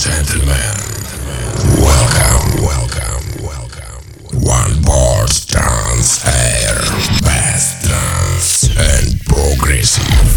gentlemen, welcome, welcome, welcome. One board dance air, best dance and progressive.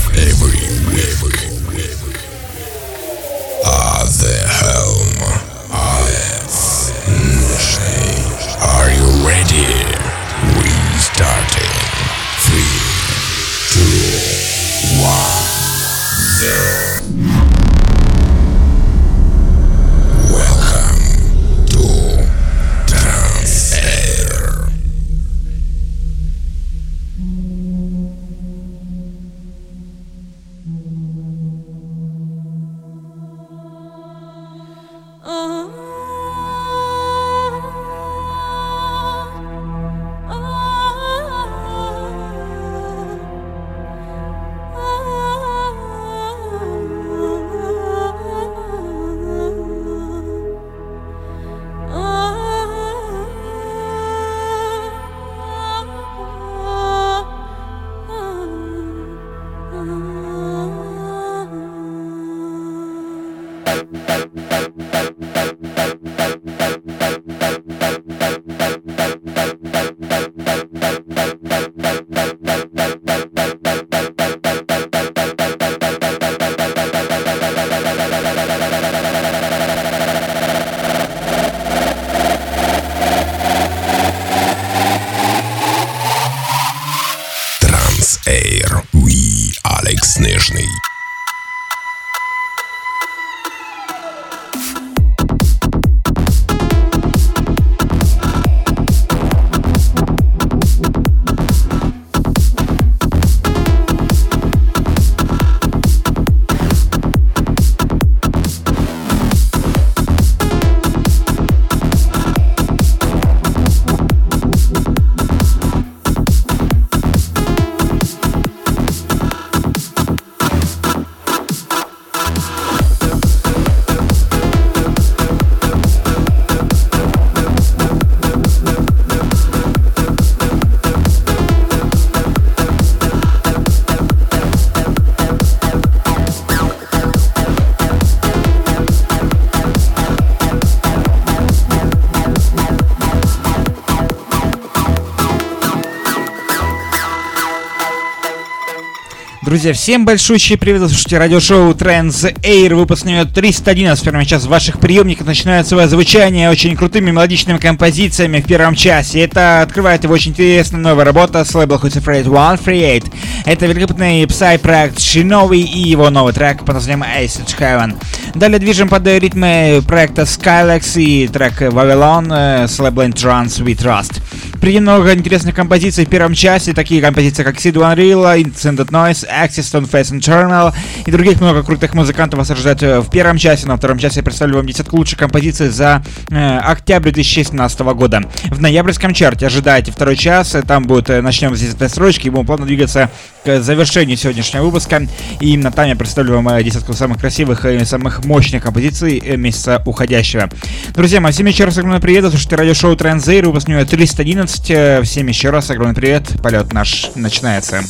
Друзья, всем большущий привет, слушайте радиошоу Trends Air, выпуск номер 311, прямо сейчас в ваших приемниках начинает свое звучание очень крутыми мелодичными композициями в первом часе. Это открывает его очень интересная новая работа с лейбла Who's Afraid 138. Это великолепный псай-проект Shinobi и его новый трек под названием Acid Heaven. Далее движем под ритмы проекта Skylex и трек Babylon с лейбла Trans We Trust. Впереди много интересных композиций в первом часе, такие композиции как Sid Unreal, Incended Noise, Axis, Stone Face Internal и других много крутых музыкантов вас ожидает э, в первом часе. На втором часе я представлю вам десятку лучших композиций за э, октябрь 2017 года. В ноябрьском чарте ожидайте второй час, там будет, э, начнем с 10 строчки и будем плавно двигаться к завершению сегодняшнего выпуска. И именно там я представлю вам э, десятку самых красивых и самых мощных композиций месяца уходящего. Друзья мои, всем еще раз огромный привет, слушайте радиошоу Транзейр, выпуск 311 11. Всем еще раз огромный привет. Полет наш начинается.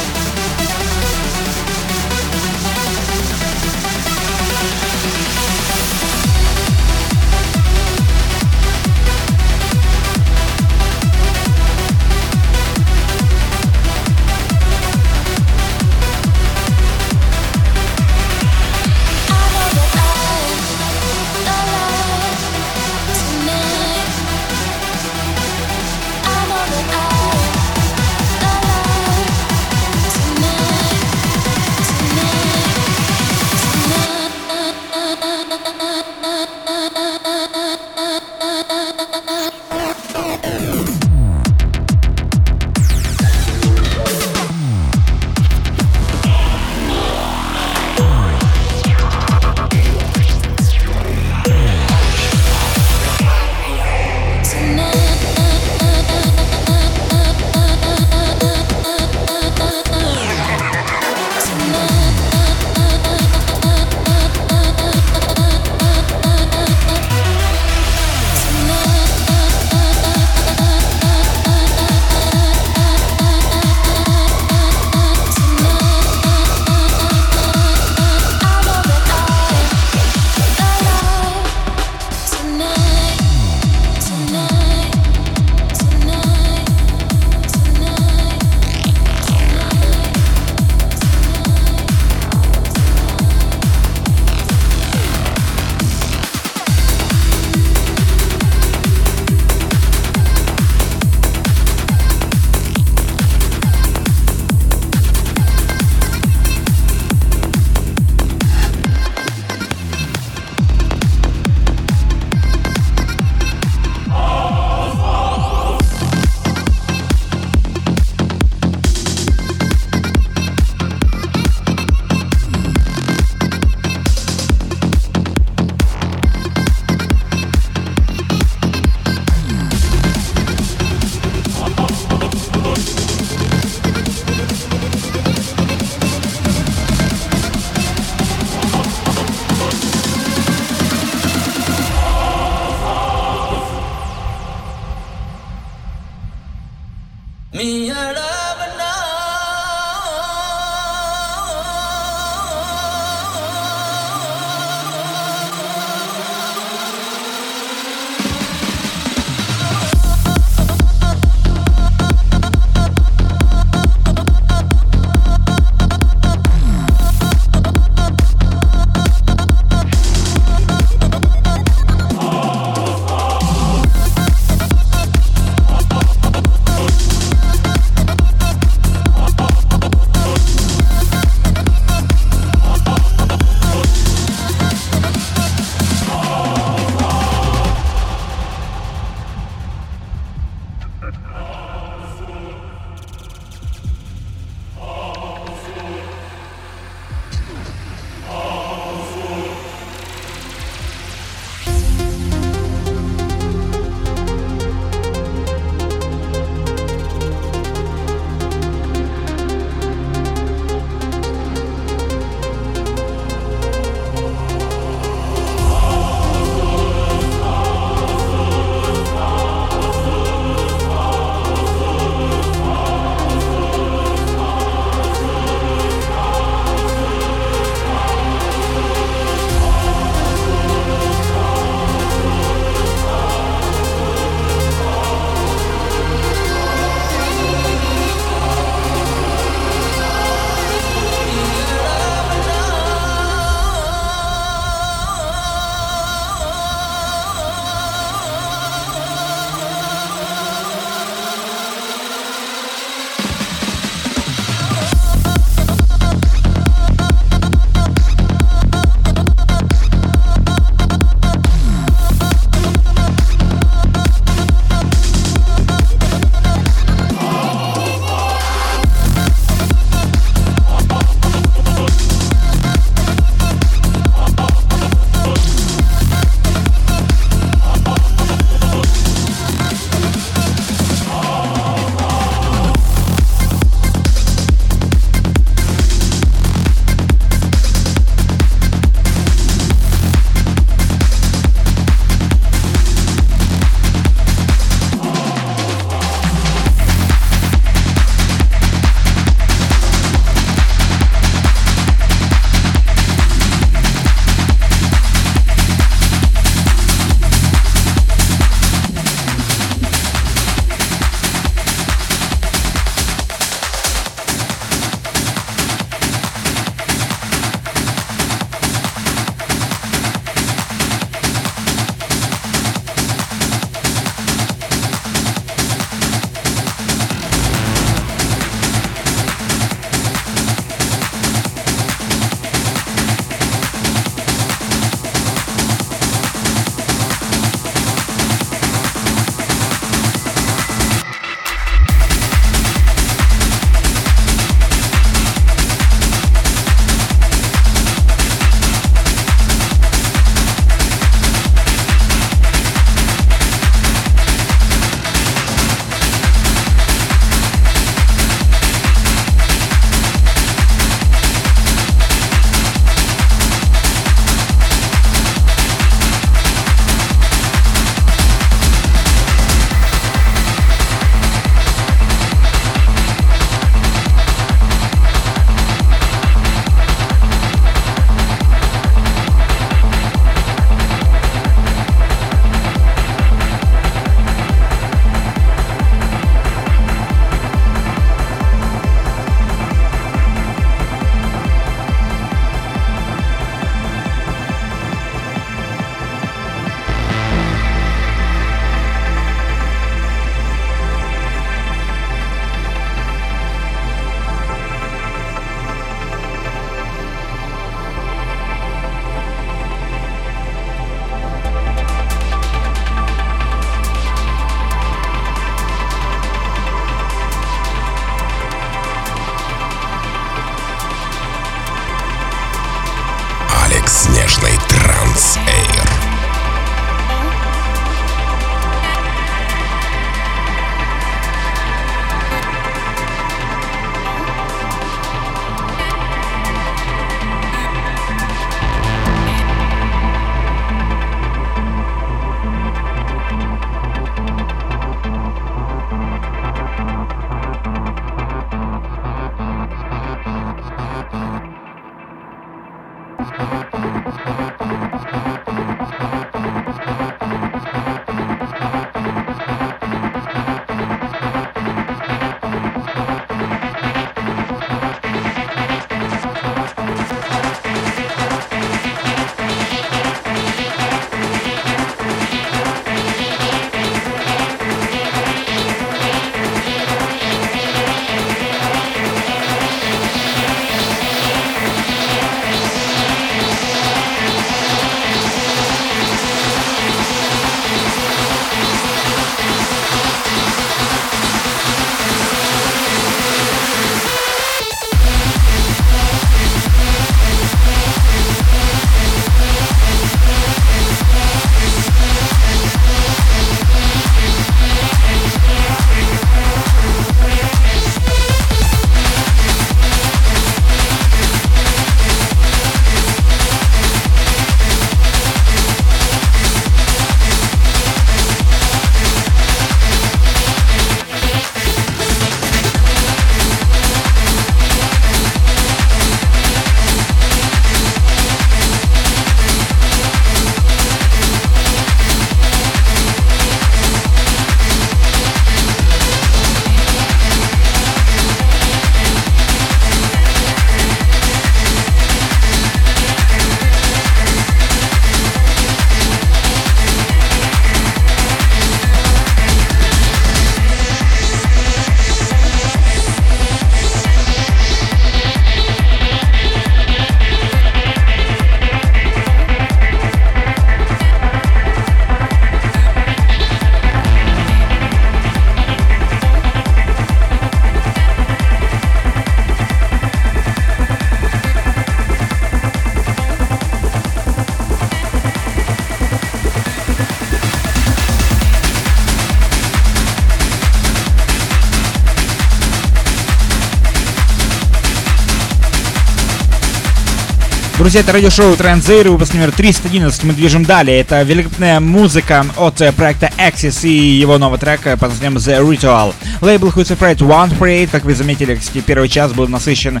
Друзья, это радиошоу Транзейр, выпуск номер 311. Мы движем далее. Это великолепная музыка от э, проекта Axis и его новый трек э, под названием The Ritual. Лейбл Who's Afraid One Parade, как вы заметили, кстати, первый час был насыщен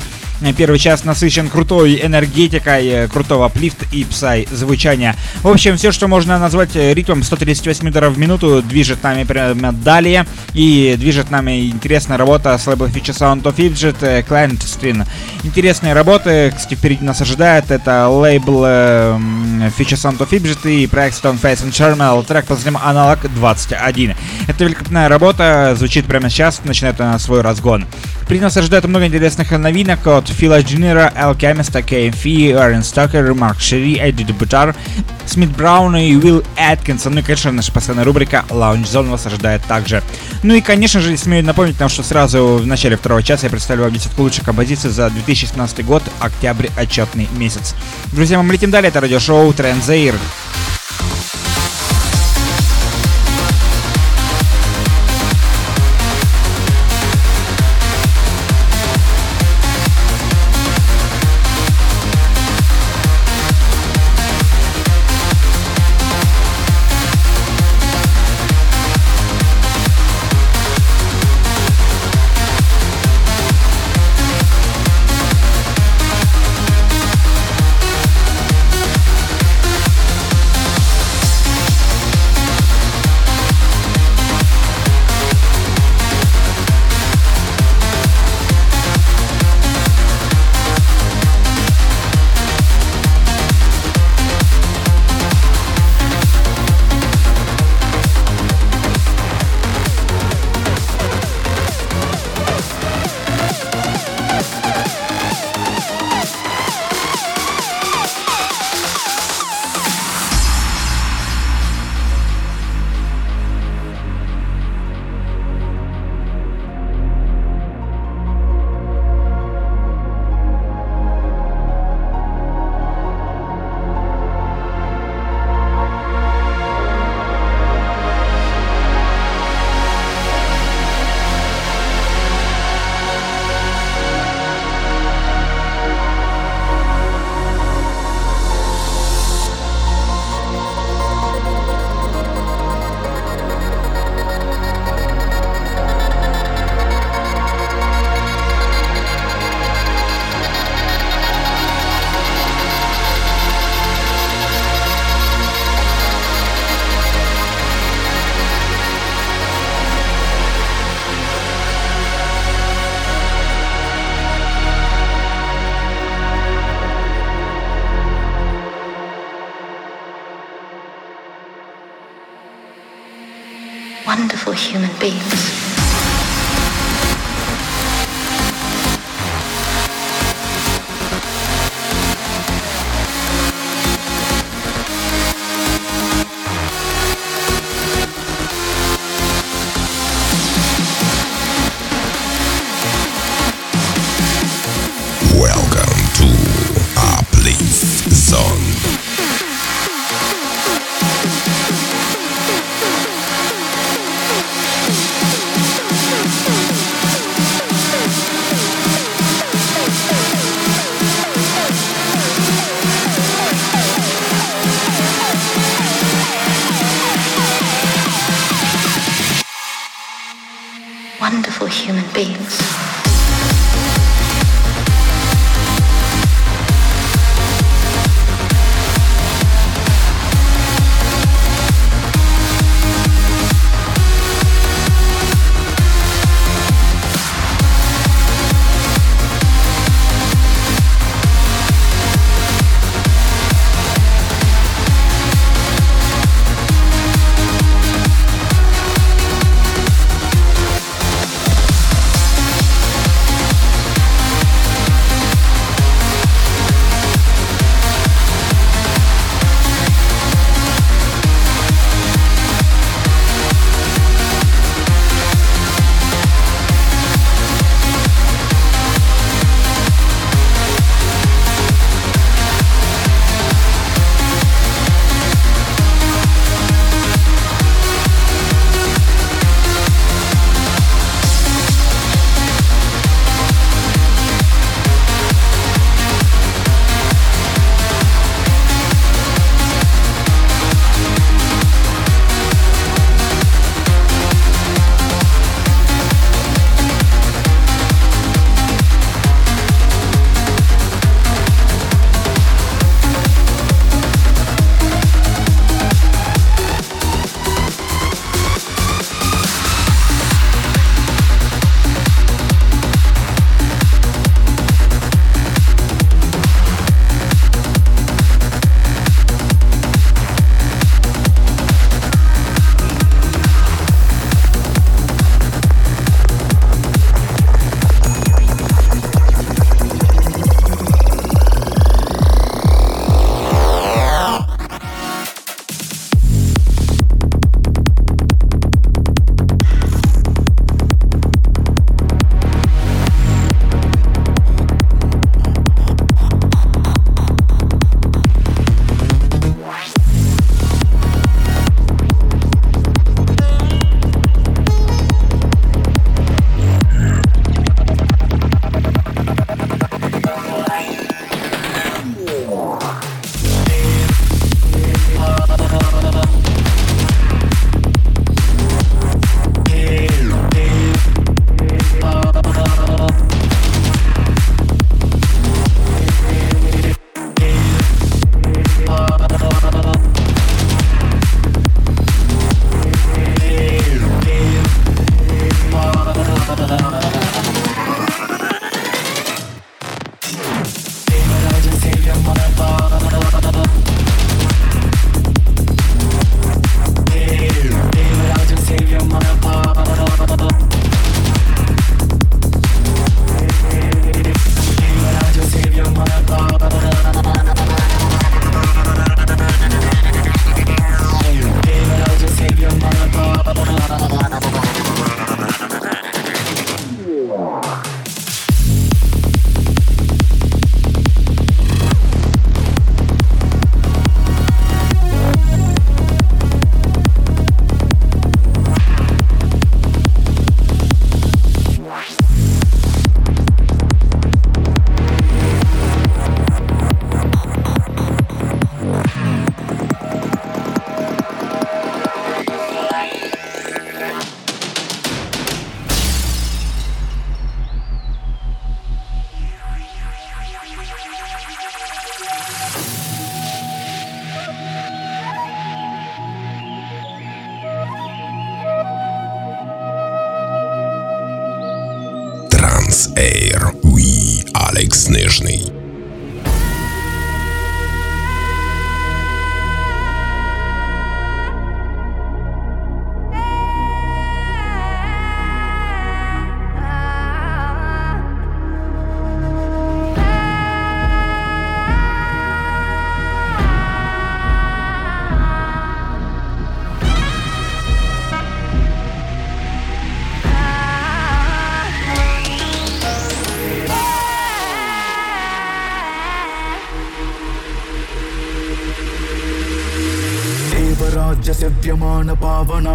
первый час насыщен крутой энергетикой, э, крутого плифт и псай звучания. В общем, все, что можно назвать э, ритмом 138 ударов в минуту, движет нами прямо далее. И движет нами интересная работа с лейбл Feature Sound of Fidget, Client String. Интересные работы, кстати, впереди нас ожидает. Это лейбл э, Feature Sound of Fidget и проект Stone Face and Charmel. Трек под названием Analog 21. Это великолепная работа, звучит прямо сейчас, начинает она свой разгон. Впереди нас ожидает много интересных новинок от Фила Джиннера, Alchemist, KFE, Aaron Стокер, Марк Шери, Эдди Дебутар, Смит Браун и Уилл Эткинсон. Ну и, конечно, наша постоянная рубрика Lounge Zone вас ожидает также. Ну и, конечно же, смею напомнить нам, что сразу в начале второго часа я представлю вам 10 лучших композиций за 2017 год, октябрь, отчетный месяц. Друзья, мы летим далее, это радиошоу Транзейр.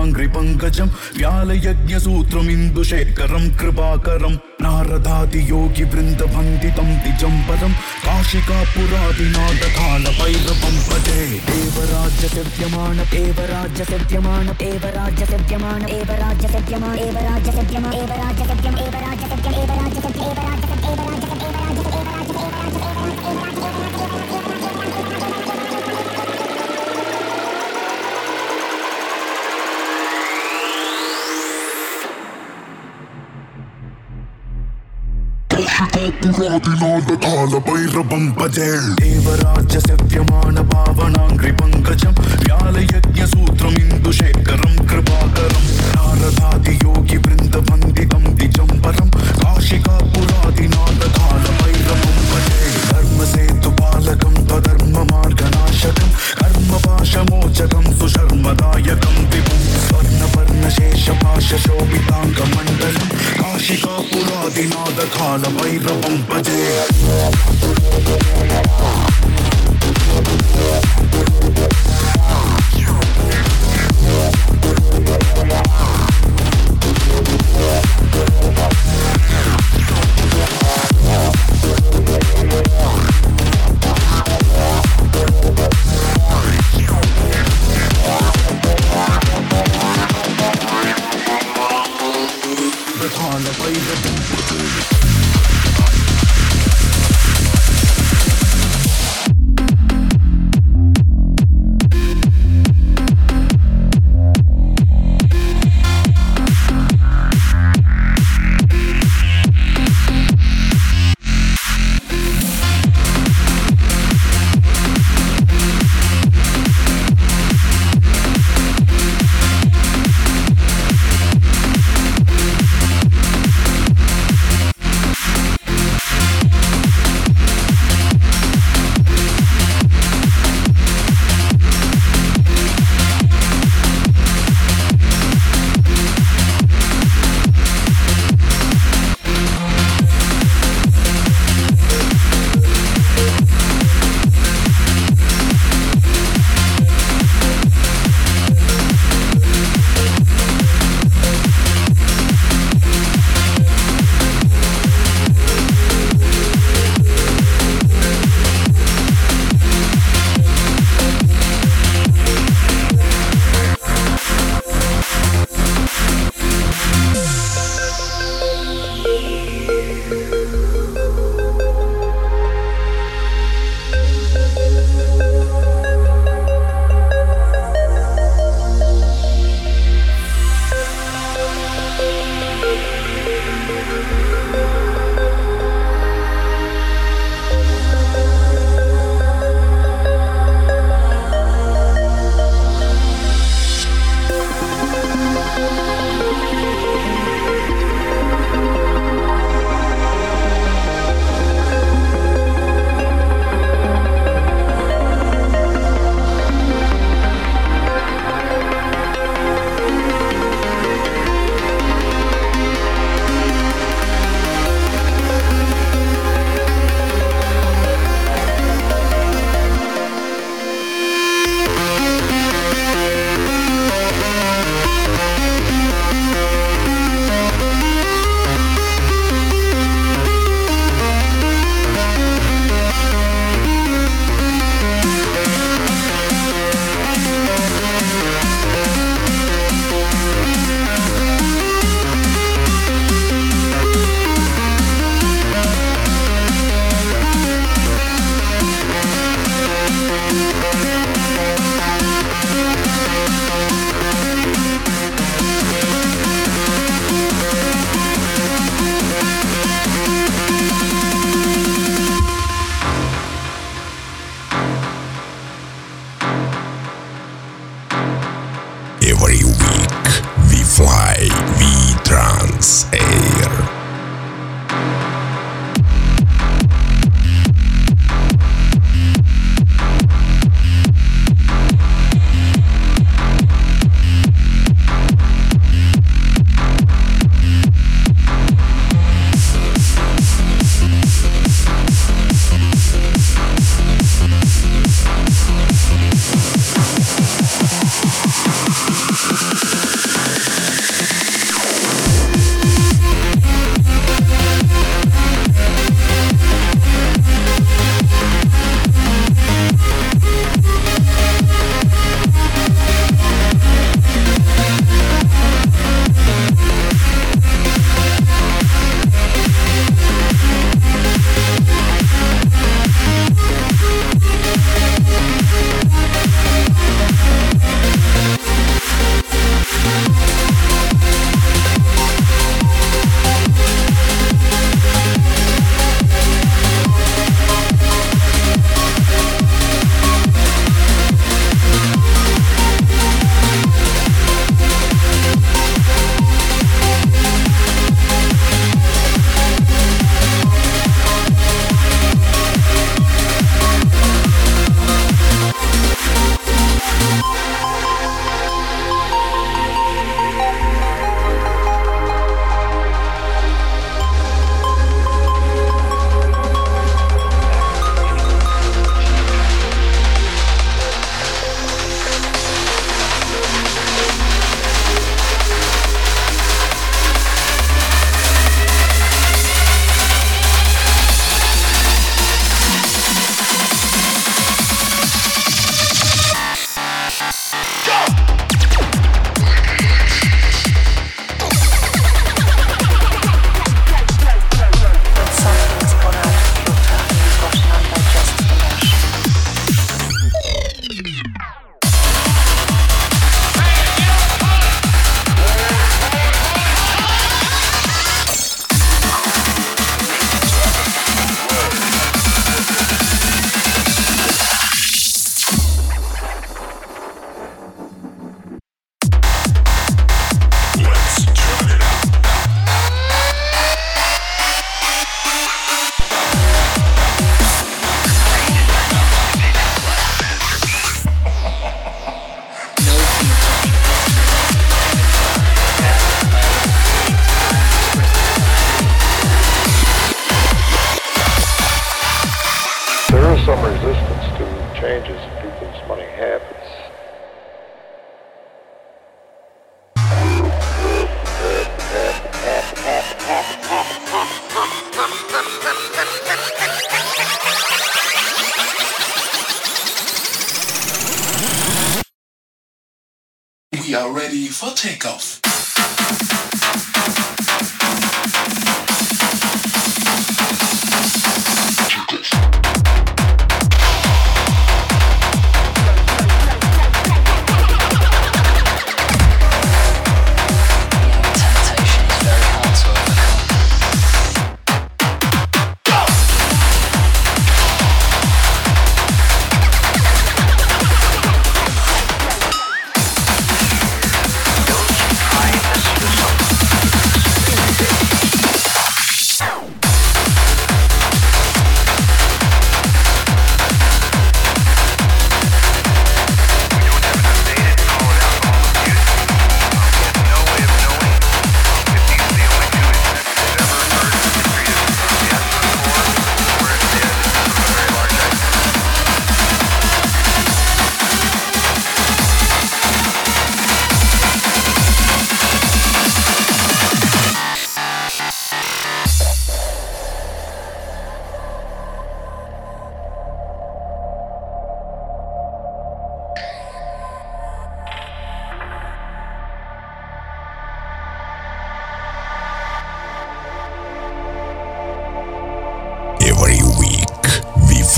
पङ्कजं व्यालयज्ञसूत्रमिन्दुशेखरं कृपाकरं नारदादियोगिवृन्दभन्दितं तिजं परं काशिकापुरादिनाथकालभैरवं भजे। देवराज्यसद्यमाण एव राज्यसद्यमाण एव राज्यसद्यमाण एव राज्यसद्यमाण एव राज्यसद्यमाण एव राज्यसद्यम एव राज्यसद्यम एव राज्यसद्यम एव राज्यसद्यम एव राज्यसद्यम एव राज्यसद्यम एव राज्यसद्यम एव राज्यसद्यम एव राज्यसद्यम एव राज्यसद्यम एव राज्यसद्यम एव राज्यसद्यम एव राज्यसद्यम एव राज्यसद्यम एव राज्यसद्यम एव राज्यसद्यम एव राज्यसद्यम एव राज्यसद्यम एव राज्यसद्यम ैरवं पचेत् देवराज्यमानभावनां व्यालयज्ञसूत्रमिन्दुशेखरं कृपाकरं कालदातियोगिवृन्दपन्दितं दिजम्बरं काशिकापुरादिनादकालभैरवं भजे। कर्मसेतुपालकं त्वधर्ममार्गनाशकं कर्मपाशमोचकं सुशर्मदायकं। शेष पाशशोभिताङ्गमण्डलम् काशिका पुरादिनादखाल भैरवं भजे। Thank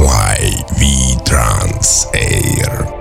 fly, we trans air.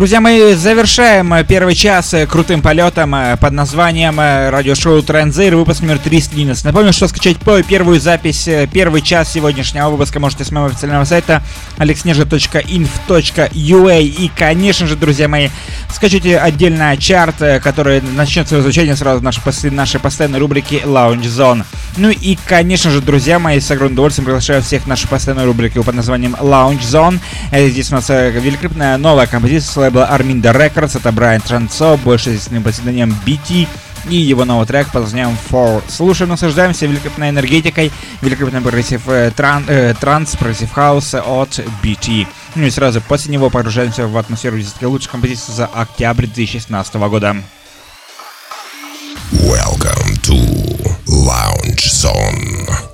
Друзья мои, завершаем э, первый час э, крутым полетом э, под названием радиошоу Транзейр, выпуск номер 311. Напомню, что скачать по первую запись, первый час сегодняшнего выпуска можете с моего официального сайта alexneža.inf.ua и, конечно же, друзья мои, скачайте отдельно чарт, который начнет свое звучание сразу в нашей, нашей постоянной рубрики Lounge Zone. Ну и, конечно же, друзья мои, с огромным удовольствием приглашаю всех в нашу постоянную рубрику под названием Lounge Zone. Э, Здесь у нас э, великолепная новая композиция с лейбла Armind Records. Это Брайан Трансо, больше известный под псевдонимом BT. И его новый трек под названием Four. Слушаем, наслаждаемся великолепной энергетикой, великолепный progressive э, тран, э, транс, progressive house от BT. Ну и сразу после него погружаемся в атмосферу десятки лучших композиций за октябрь 2016 года. Welcome to Lounge Zone.